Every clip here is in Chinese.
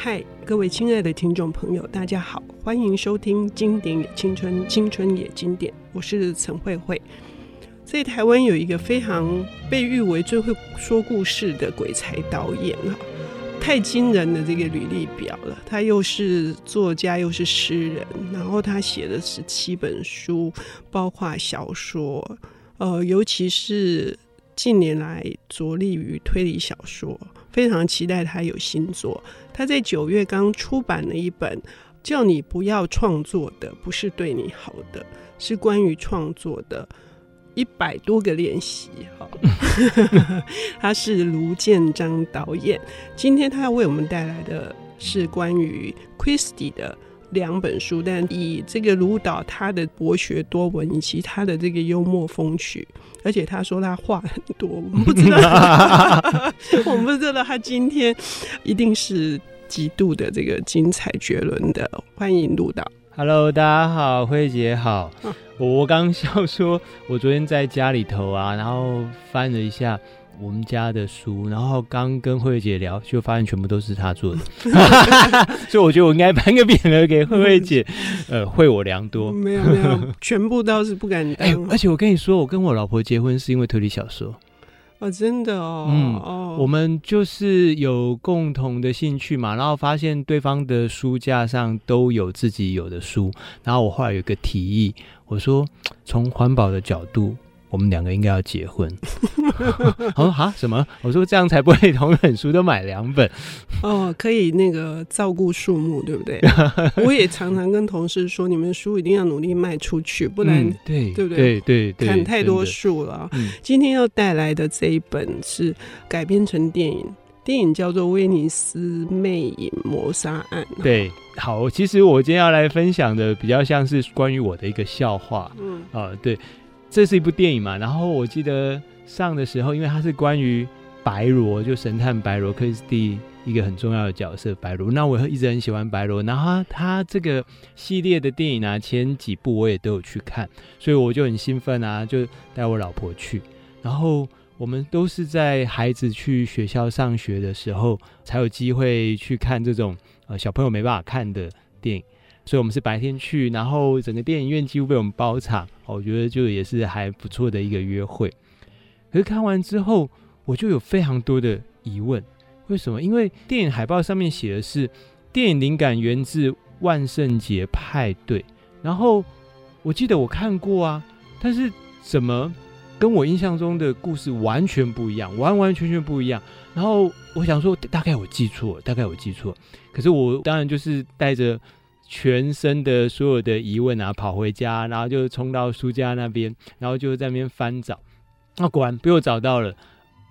嗨，各位亲爱的听众朋友，大家好，欢迎收听《经典也青春，青春也经典》，我是陈慧慧。在台湾有一个非常被誉为最会说故事的鬼才导演啊，太惊人的这个履历表了。他又是作家，又是诗人，然后他写的十七本书，包括小说，呃，尤其是近年来着力于推理小说。非常期待他有新作。他在九月刚出版了一本叫你不要创作的，不是对你好的，是关于创作的一百多个练习。哈，他是卢建章导演。今天他要为我们带来的是关于 Christie 的。两本书，但以这个卢导他的博学多闻以及他的这个幽默风趣，而且他说他话很多，我们不知道，我们不知道他今天一定是极度的这个精彩绝伦的。欢迎陆导，Hello，大家好，慧姐好。啊、我刚笑说，我昨天在家里头啊，然后翻了一下。我们家的书，然后刚跟慧慧姐聊，就发现全部都是她做的，所以我觉得我应该颁个匾额给慧慧姐，呃，惠我良多。没有没有，全部倒是不敢当。哎，而且我跟你说，我跟我老婆结婚是因为推理小说。哦，真的哦。嗯哦，我们就是有共同的兴趣嘛，然后发现对方的书架上都有自己有的书，然后我后来有个提议，我说从环保的角度。我们两个应该要结婚。我说哈什么？我说这样才不会同一本书都买两本。哦，可以那个照顾树木，对不对？我也常常跟同事说，你们书一定要努力卖出去，不然、嗯、对对不对？对对，砍太多树了。今天要带来的这一本是改编成电影，电影叫做《威尼斯魅影谋杀案》。对，好，其实我今天要来分享的比较像是关于我的一个笑话。嗯啊，对。这是一部电影嘛，然后我记得上的时候，因为它是关于白罗，就神探白罗克里斯蒂一个很重要的角色白罗，那我一直很喜欢白罗，然后，他这个系列的电影啊，前几部我也都有去看，所以我就很兴奋啊，就带我老婆去，然后我们都是在孩子去学校上学的时候才有机会去看这种呃小朋友没办法看的电影。所以我们是白天去，然后整个电影院几乎被我们包场，我觉得就也是还不错的一个约会。可是看完之后，我就有非常多的疑问，为什么？因为电影海报上面写的是电影灵感源自万圣节派对，然后我记得我看过啊，但是怎么跟我印象中的故事完全不一样，完完全全不一样。然后我想说，大概我记错，大概我记错。可是我当然就是带着。全身的所有的疑问啊，跑回家，然后就冲到书架那边，然后就在那边翻找，那果然被我找到了，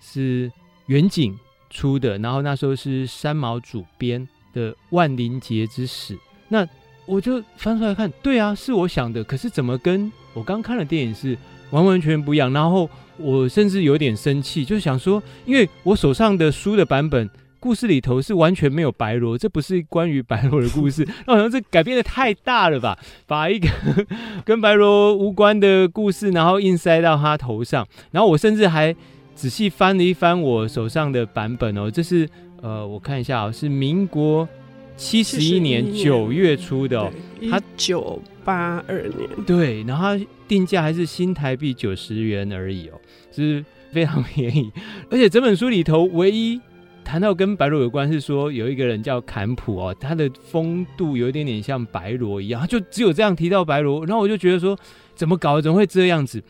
是远景出的，然后那时候是三毛主编的《万灵节之死》，那我就翻出来看，对啊，是我想的，可是怎么跟我刚看的电影是完完全不一样？然后我甚至有点生气，就想说，因为我手上的书的版本。故事里头是完全没有白罗，这不是关于白罗的故事。那好像这改变的太大了吧？把一个 跟白罗无关的故事，然后硬塞到他头上。然后我甚至还仔细翻了一翻我手上的版本哦，这是呃，我看一下啊、哦，是民国七十一年九月出的哦，他九八二年对，然后它定价还是新台币九十元而已哦，是非常便宜。而且整本书里头唯一。谈到跟白罗有关，是说有一个人叫坎普哦，他的风度有一点点像白罗一样，他就只有这样提到白罗，然后我就觉得说怎么搞，怎么会这样子？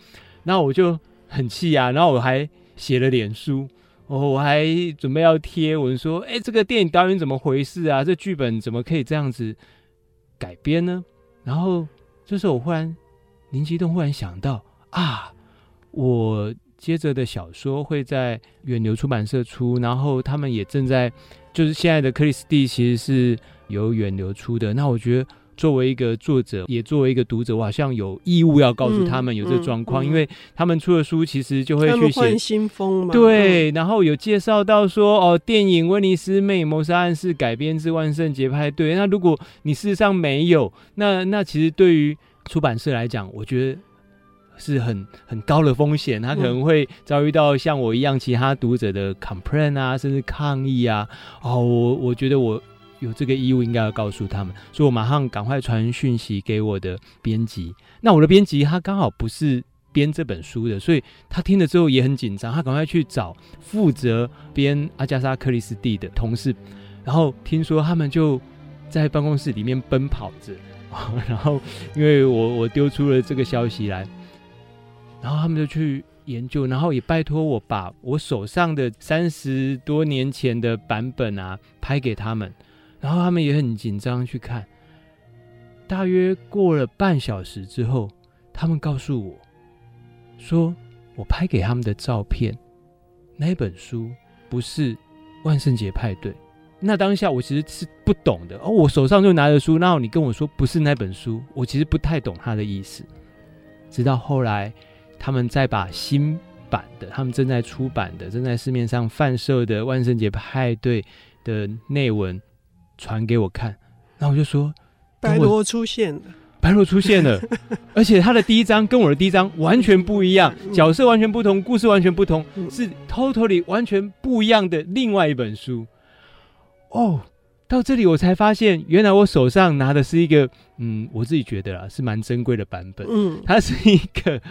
然后我就很气啊，然后我还写了脸书，哦，我还准备要贴文说，哎，这个电影导演怎么回事啊？这剧本怎么可以这样？子改编呢？然后这时候我忽然灵机一动，忽然想到啊，我。接着的小说会在远流出版社出，然后他们也正在，就是现在的克里斯蒂其实是由远流出的。那我觉得作为一个作者，也作为一个读者，我好像有义务要告诉他们有这个状况，嗯嗯嗯、因为他们出的书其实就会去写新风嘛。对，然后有介绍到说，哦，电影《威尼斯魅影谋杀案》是改编自万圣节派对。那如果你事实上没有，那那其实对于出版社来讲，我觉得。是很很高的风险，他可能会遭遇到像我一样其他读者的 complain 啊，甚至抗议啊。哦，我我觉得我有这个义务应该要告诉他们，所以我马上赶快传讯息给我的编辑。那我的编辑他刚好不是编这本书的，所以他听了之后也很紧张，他赶快去找负责编阿加莎·克里斯蒂的同事，然后听说他们就在办公室里面奔跑着，然后因为我我丢出了这个消息来，然后他们就去。研究，然后也拜托我把我手上的三十多年前的版本啊拍给他们，然后他们也很紧张去看。大约过了半小时之后，他们告诉我，说我拍给他们的照片，那本书不是万圣节派对。那当下我其实是不懂的哦，我手上就拿着书，然后你跟我说不是那本书，我其实不太懂他的意思。直到后来。他们在把新版的，他们正在出版的，正在市面上贩售的万圣节派对的内文传给我看，然后我就说：“白罗出现了，白罗出现了，而且他的第一章跟我的第一章完全不一样，嗯、角色完全不同，故事完全不同，嗯、是 totally 完全不一样的另外一本书。”哦，到这里我才发现，原来我手上拿的是一个，嗯，我自己觉得啊是蛮珍贵的版本，嗯，它是一个。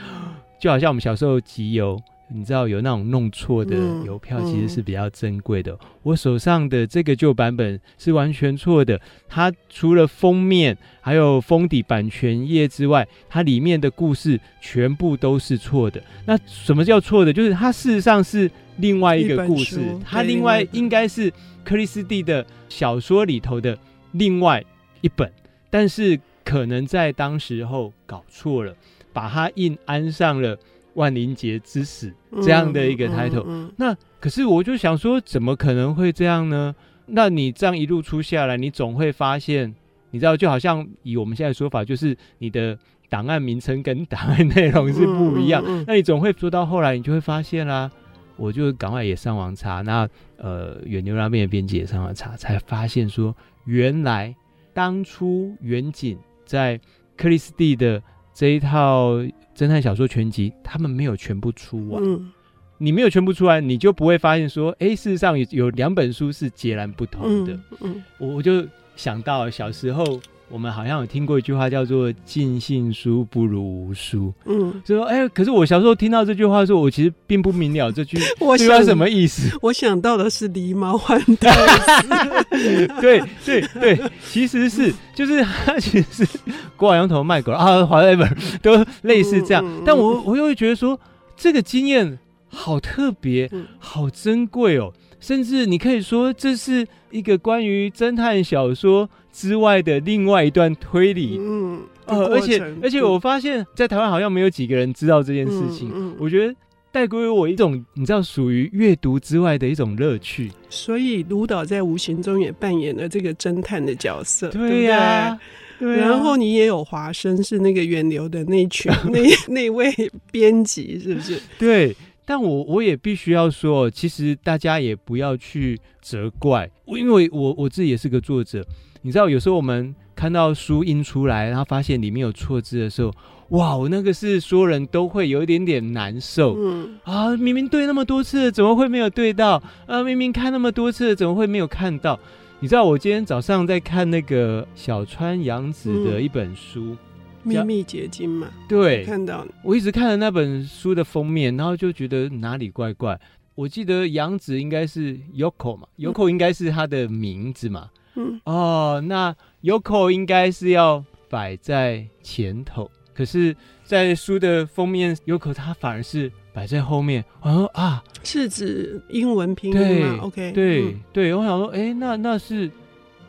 就好像我们小时候集邮，你知道有那种弄错的邮票，其实是比较珍贵的。嗯嗯、我手上的这个旧版本是完全错的，它除了封面还有封底版权页之外，它里面的故事全部都是错的。那什么叫错的？就是它事实上是另外一个故事，它另外应该是克里斯蒂的小说里头的另外一本，但是可能在当时候搞错了。把它硬安上了万灵节之死这样的一个 title，、嗯嗯嗯、那可是我就想说，怎么可能会这样呢？那你这样一路出下来，你总会发现，你知道，就好像以我们现在说法，就是你的档案名称跟档案内容是不一样。那你总会做到后来，你就会发现啦。我就赶快也上网查，那呃远牛那边的编辑也上网查，才发现说，原来当初远景在克里斯蒂的。这一套侦探小说全集，他们没有全部出完。嗯，你没有全部出完，你就不会发现说，哎，事实上有有两本书是截然不同的。嗯，嗯我我就想到小时候。我们好像有听过一句话，叫做“尽信书不如无书”。嗯，就说哎，可是我小时候听到这句话的时候，我其实并不明了这句 我句话什么意思。我想到的是狸猫换太子。对对对，其实是就是他其实是挂羊头卖狗啊，华莱本都类似这样。嗯、但我我又会觉得说，这个经验好特别，好珍贵哦。甚至你可以说，这是一个关于侦探小说之外的另外一段推理。嗯，呃，而且而且我发现，在台湾好像没有几个人知道这件事情。嗯，嗯，我觉得带给我一种，你知道，属于阅读之外的一种乐趣。所以卢导在无形中也扮演了这个侦探的角色。对呀，对。然后你也有华生，是那个源流的那群 那那位编辑，是不是？对。但我我也必须要说，其实大家也不要去责怪我，因为我我自己也是个作者。你知道，有时候我们看到书印出来，然后发现里面有错字的时候，哇，我那个是所有人都会有一点点难受。嗯啊，明明对那么多次，怎么会没有对到？啊，明明看那么多次，怎么会没有看到？你知道，我今天早上在看那个小川洋子的一本书。嗯秘密结晶嘛，对，看到我一直看了那本书的封面，然后就觉得哪里怪怪。我记得杨子应该是 Yoko 嘛，Yoko 应该是他的名字嘛。嗯，哦，那 Yoko 应该是要摆在前头，可是，在书的封面，Yoko 他反而是摆在后面。我说啊，是指英文拼音吗？OK，对、嗯、对，我想说，哎，那那是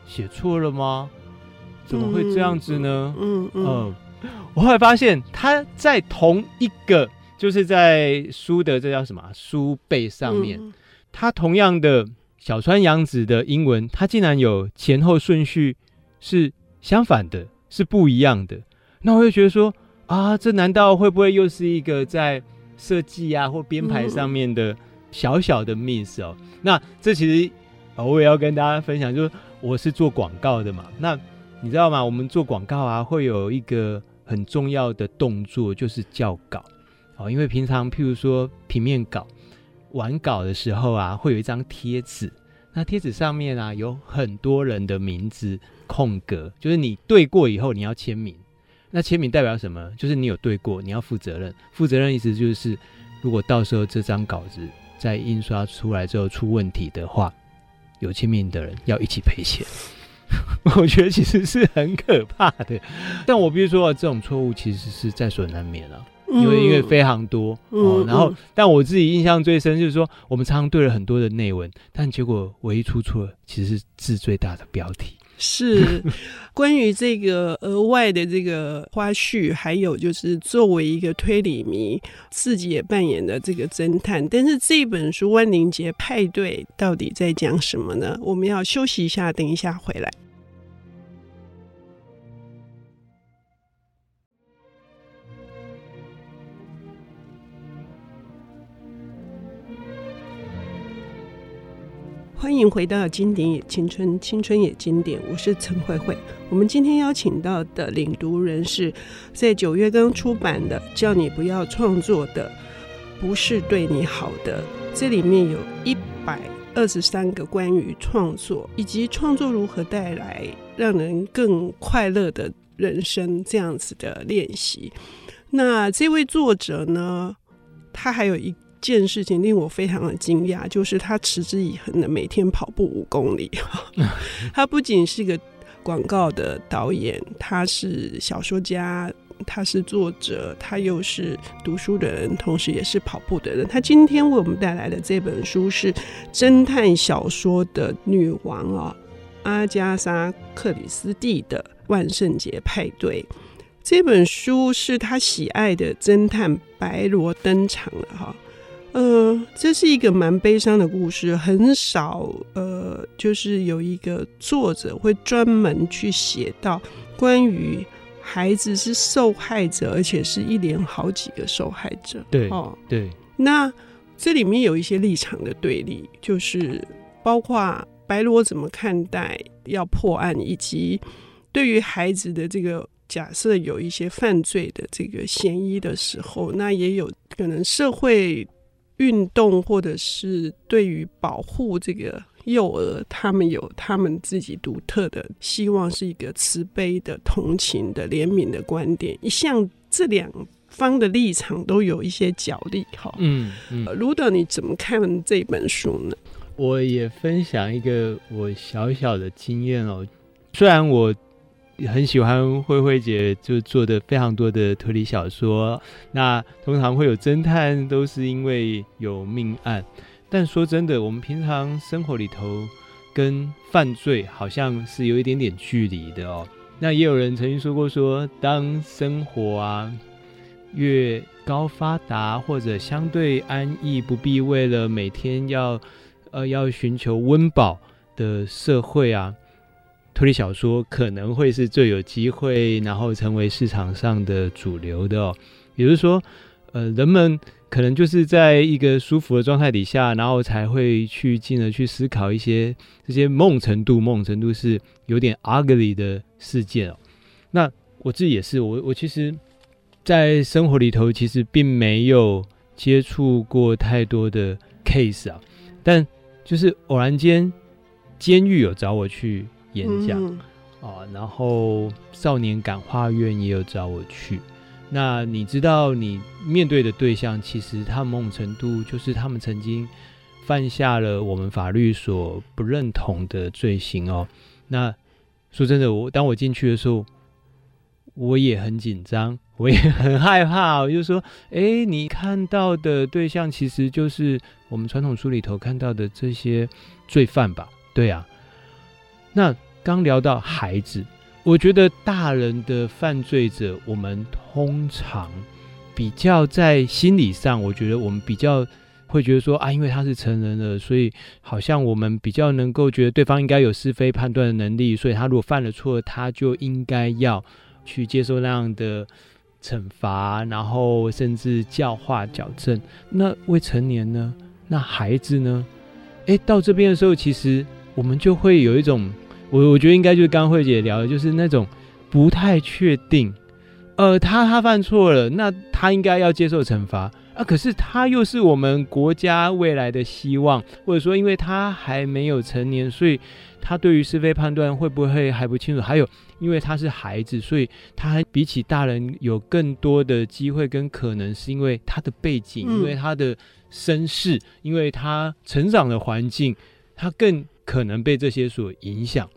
写错了吗？怎么会这样子呢？嗯嗯。嗯嗯我后来发现，他在同一个，就是在书的这叫什么书背上面，嗯、他同样的小川洋子的英文，它竟然有前后顺序是相反的，是不一样的。那我就觉得说，啊，这难道会不会又是一个在设计啊或编排上面的小小的 miss 哦？那这其实我也要跟大家分享，就是我是做广告的嘛，那你知道吗？我们做广告啊，会有一个。很重要的动作就是校稿，哦，因为平常譬如说平面稿完稿的时候啊，会有一张贴纸，那贴纸上面啊有很多人的名字空格，就是你对过以后你要签名。那签名代表什么？就是你有对过，你要负责任。负责任意思就是，如果到时候这张稿子在印刷出来之后出问题的话，有签名的人要一起赔钱。我觉得其实是很可怕的。但我必须说，这种错误其实是在所难免了。因为因为非常多，嗯、哦，然后、嗯、但我自己印象最深就是说，我们常常对了很多的内文，但结果唯一出错其实是字最大的标题。是关于这个额外的这个花絮，还有就是作为一个推理迷，自己也扮演的这个侦探。但是这本书《万灵节派对》到底在讲什么呢？我们要休息一下，等一下回来。欢迎回到《经典也青春》，青春也经典。我是陈慧慧。我们今天邀请到的领读人是在九月刚出版的《叫你不要创作的不是对你好的》，这里面有一百二十三个关于创作以及创作如何带来让人更快乐的人生这样子的练习。那这位作者呢，他还有一。件事情令我非常的惊讶，就是他持之以恒的每天跑步五公里。他不仅是个广告的导演，他是小说家，他是作者，他又是读书的人，同时也是跑步的人。他今天为我们带来的这本书是侦探小说的女王啊，阿加莎·克里斯蒂的《万圣节派对》。这本书是他喜爱的侦探白罗登场了哈。呃，这是一个蛮悲伤的故事，很少呃，就是有一个作者会专门去写到关于孩子是受害者，而且是一连好几个受害者。对，哦，对。那这里面有一些立场的对立，就是包括白罗怎么看待要破案，以及对于孩子的这个假设有一些犯罪的这个嫌疑的时候，那也有可能社会。运动，或者是对于保护这个幼儿，他们有他们自己独特的希望，是一个慈悲的、同情的、怜悯的观点。一向这两方的立场都有一些角力，哈。嗯嗯，卢导，你怎么看这本书呢？我也分享一个我小小的经验哦，虽然我。很喜欢慧慧姐就做的非常多的推理小说，那通常会有侦探，都是因为有命案。但说真的，我们平常生活里头跟犯罪好像是有一点点距离的哦。那也有人曾经说过说，说当生活啊越高发达或者相对安逸，不必为了每天要呃要寻求温饱的社会啊。推理小说可能会是最有机会，然后成为市场上的主流的哦。也就是说，呃，人们可能就是在一个舒服的状态底下，然后才会去进而去思考一些这些梦程度、梦程度是有点 ugly 的事件哦。那我自己也是，我我其实，在生活里头其实并没有接触过太多的 case 啊，但就是偶然间，监狱有找我去。演讲、嗯、啊，然后少年感化院也有找我去。那你知道，你面对的对象其实他某种程度就是他们曾经犯下了我们法律所不认同的罪行哦。那说真的，我当我进去的时候，我也很紧张，我也很害怕。我就说，哎，你看到的对象其实就是我们传统书里头看到的这些罪犯吧？对啊，那。刚聊到孩子，我觉得大人的犯罪者，我们通常比较在心理上，我觉得我们比较会觉得说啊，因为他是成人了，所以好像我们比较能够觉得对方应该有是非判断的能力，所以他如果犯了错，他就应该要去接受那样的惩罚，然后甚至教化矫正。那未成年呢？那孩子呢？诶，到这边的时候，其实我们就会有一种。我我觉得应该就是刚刚慧姐聊的，就是那种不太确定，呃，他他犯错了，那他应该要接受惩罚，啊，可是他又是我们国家未来的希望，或者说，因为他还没有成年，所以他对于是非判断会不会还不清楚？还有，因为他是孩子，所以他比起大人有更多的机会跟可能，是因为他的背景，因为他的身世，因为他成长的环境，他更可能被这些所影响，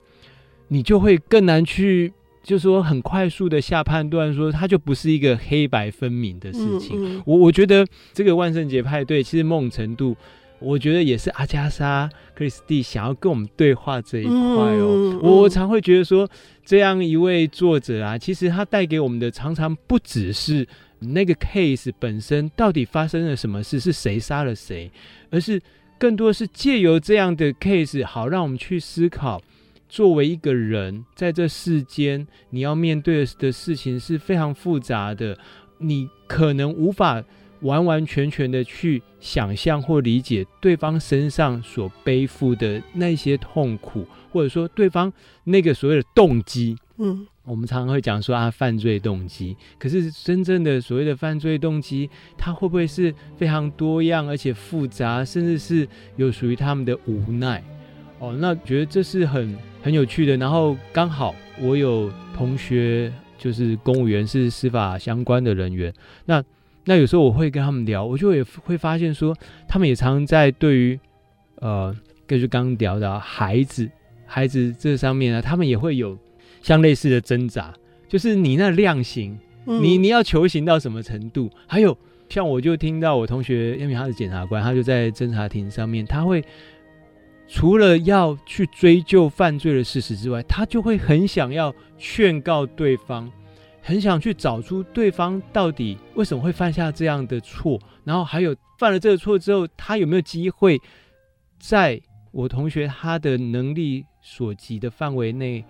你就会更难去。就是说，很快速的下判断，说它就不是一个黑白分明的事情。嗯嗯、我我觉得这个万圣节派对，其实某种程度，我觉得也是阿加莎·克里斯蒂想要跟我们对话这一块哦。我常会觉得说，这样一位作者啊，其实他带给我们的常常不只是那个 case 本身到底发生了什么事，是谁杀了谁，而是更多是借由这样的 case，好让我们去思考。作为一个人，在这世间，你要面对的事情是非常复杂的，你可能无法完完全全的去想象或理解对方身上所背负的那些痛苦，或者说对方那个所谓的动机。嗯，我们常常会讲说啊，犯罪动机，可是真正的所谓的犯罪动机，它会不会是非常多样而且复杂，甚至是有属于他们的无奈？哦，那觉得这是很很有趣的。然后刚好我有同学就是公务员，是司法相关的人员。那那有时候我会跟他们聊，我就也会发现说，他们也常常在对于呃，根据刚刚聊的孩子孩子这上面呢，他们也会有像类似的挣扎，就是你那量刑，嗯、你你要求刑到什么程度？还有像我就听到我同学，因为他是检察官，他就在侦查庭上面，他会。除了要去追究犯罪的事实之外，他就会很想要劝告对方，很想去找出对方到底为什么会犯下这样的错，然后还有犯了这个错之后，他有没有机会在我同学他的能力所及的范围内，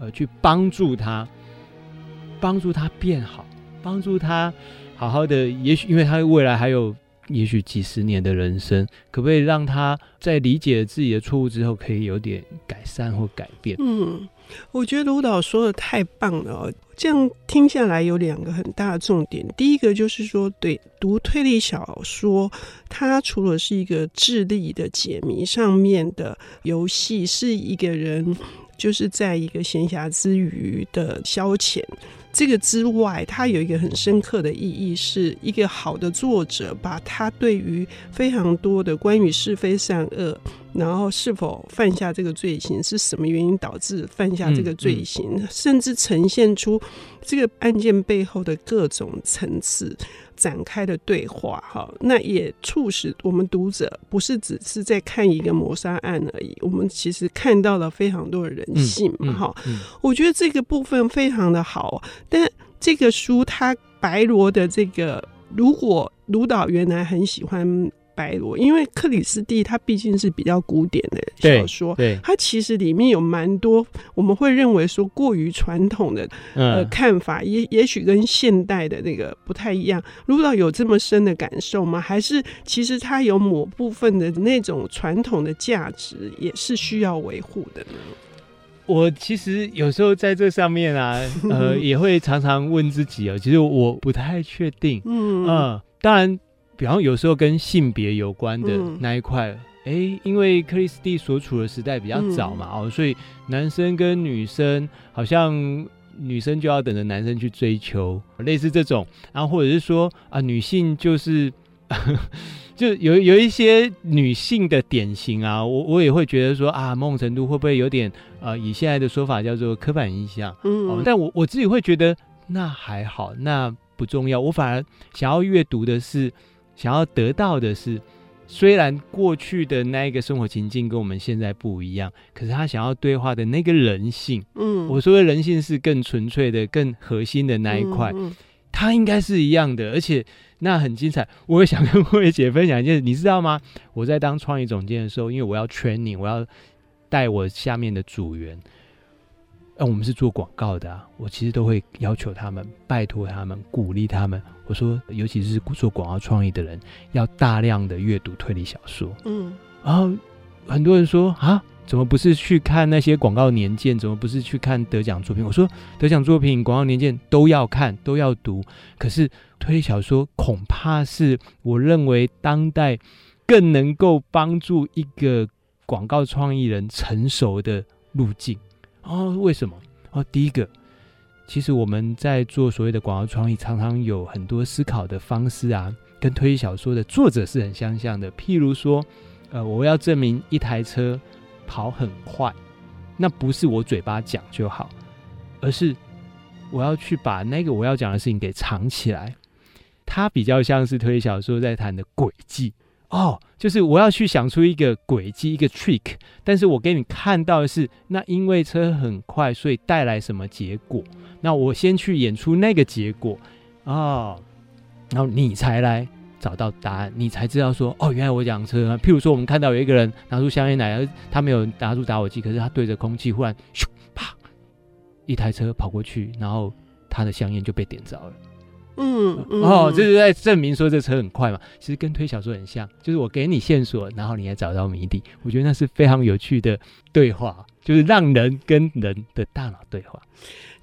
呃，去帮助他，帮助他变好，帮助他好好的。也许因为他未来还有。也许几十年的人生，可不可以让他在理解自己的错误之后，可以有点改善或改变？嗯，我觉得卢导说的太棒了哦。这样听下来有两个很大的重点。第一个就是说，对读推理小说，它除了是一个智力的解谜上面的游戏，是一个人就是在一个闲暇之余的消遣。这个之外，它有一个很深刻的意义，是一个好的作者把他对于非常多的关于是非善恶，然后是否犯下这个罪行，是什么原因导致犯下这个罪行，嗯嗯、甚至呈现出这个案件背后的各种层次。展开的对话，哈，那也促使我们读者不是只是在看一个谋杀案而已，我们其实看到了非常多的人性嘛，哈、我觉得这个部分非常的好，但这个书它白罗的这个，如果卢导原来很喜欢。白罗，因为克里斯蒂他毕竟是比较古典的小说，对，他其实里面有蛮多我们会认为说过于传统的呃看法，也也许跟现代的那个不太一样。卢导有这么深的感受吗？还是其实他有某部分的那种传统的价值也是需要维护的呢？我其实有时候在这上面啊，呃，也会常常问自己啊，其实我不太确定，嗯。嗯、呃，当然。比方有时候跟性别有关的那一块，哎、因为克里斯蒂所处的时代比较早嘛，嗯、哦，所以男生跟女生好像女生就要等着男生去追求，类似这种，然后或者是说啊，女性就是 就有有一些女性的典型啊，我我也会觉得说啊，某种程度会不会有点呃，以现在的说法叫做刻板印象，嗯、哦，但我我自己会觉得那还好，那不重要，我反而想要阅读的是。想要得到的是，虽然过去的那一个生活情境跟我们现在不一样，可是他想要对话的那个人性，嗯，我说的人性是更纯粹的、更核心的那一块，嗯嗯、他应该是一样的，而且那很精彩。我也想跟慧姐分享一件事，你知道吗？我在当创意总监的时候，因为我要 training，我要带我下面的组员。呃，我们是做广告的啊，我其实都会要求他们，拜托他们，鼓励他们。我说，尤其是做广告创意的人，要大量的阅读推理小说。嗯，然后很多人说啊，怎么不是去看那些广告年鉴？怎么不是去看得奖作品？我说得奖作品、广告年鉴都要看，都要读。可是推理小说恐怕是我认为当代更能够帮助一个广告创意人成熟的路径。哦，为什么？哦，第一个，其实我们在做所谓的广告创意，常常有很多思考的方式啊，跟推理小说的作者是很相像的。譬如说，呃，我要证明一台车。跑很快，那不是我嘴巴讲就好，而是我要去把那个我要讲的事情给藏起来。它比较像是推理小说在谈的诡计哦，就是我要去想出一个诡计，一个 trick，但是我给你看到的是，那因为车很快，所以带来什么结果？那我先去演出那个结果哦，然后你才来。找到答案，你才知道说哦，原来我讲车啊。譬如说，我们看到有一个人拿出香烟来，他没有拿出打火机，可是他对着空气，忽然咻啪，一台车跑过去，然后他的香烟就被点着了。嗯，嗯哦，这是在证明说这车很快嘛。其实跟推小说很像，就是我给你线索，然后你还找到谜底。我觉得那是非常有趣的对话，就是让人跟人的大脑对话。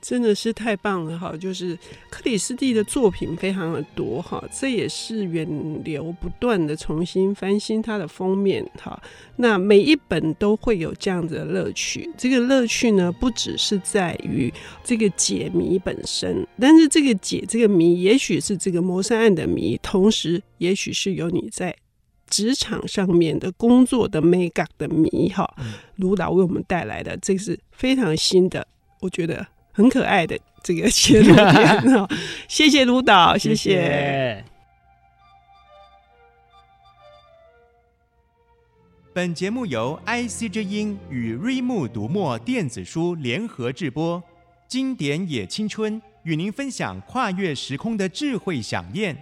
真的是太棒了哈！就是克里斯蒂的作品非常的多哈，这也是远流不断的重新翻新它的封面哈。那每一本都会有这样子的乐趣，这个乐趣呢，不只是在于这个解谜本身，但是这个解这个谜，也许是这个谋杀案的谜，同时也许是有你在职场上面的工作的 make up 的谜哈。卢导为我们带来的，这是非常新的，我觉得。很可爱的这个切入点哈，谢谢卢导，谢谢。谢谢。本节目由 IC 之音与瑞木读墨电子书联合制播，经典也青春与您分享跨越时空的智慧饗宴。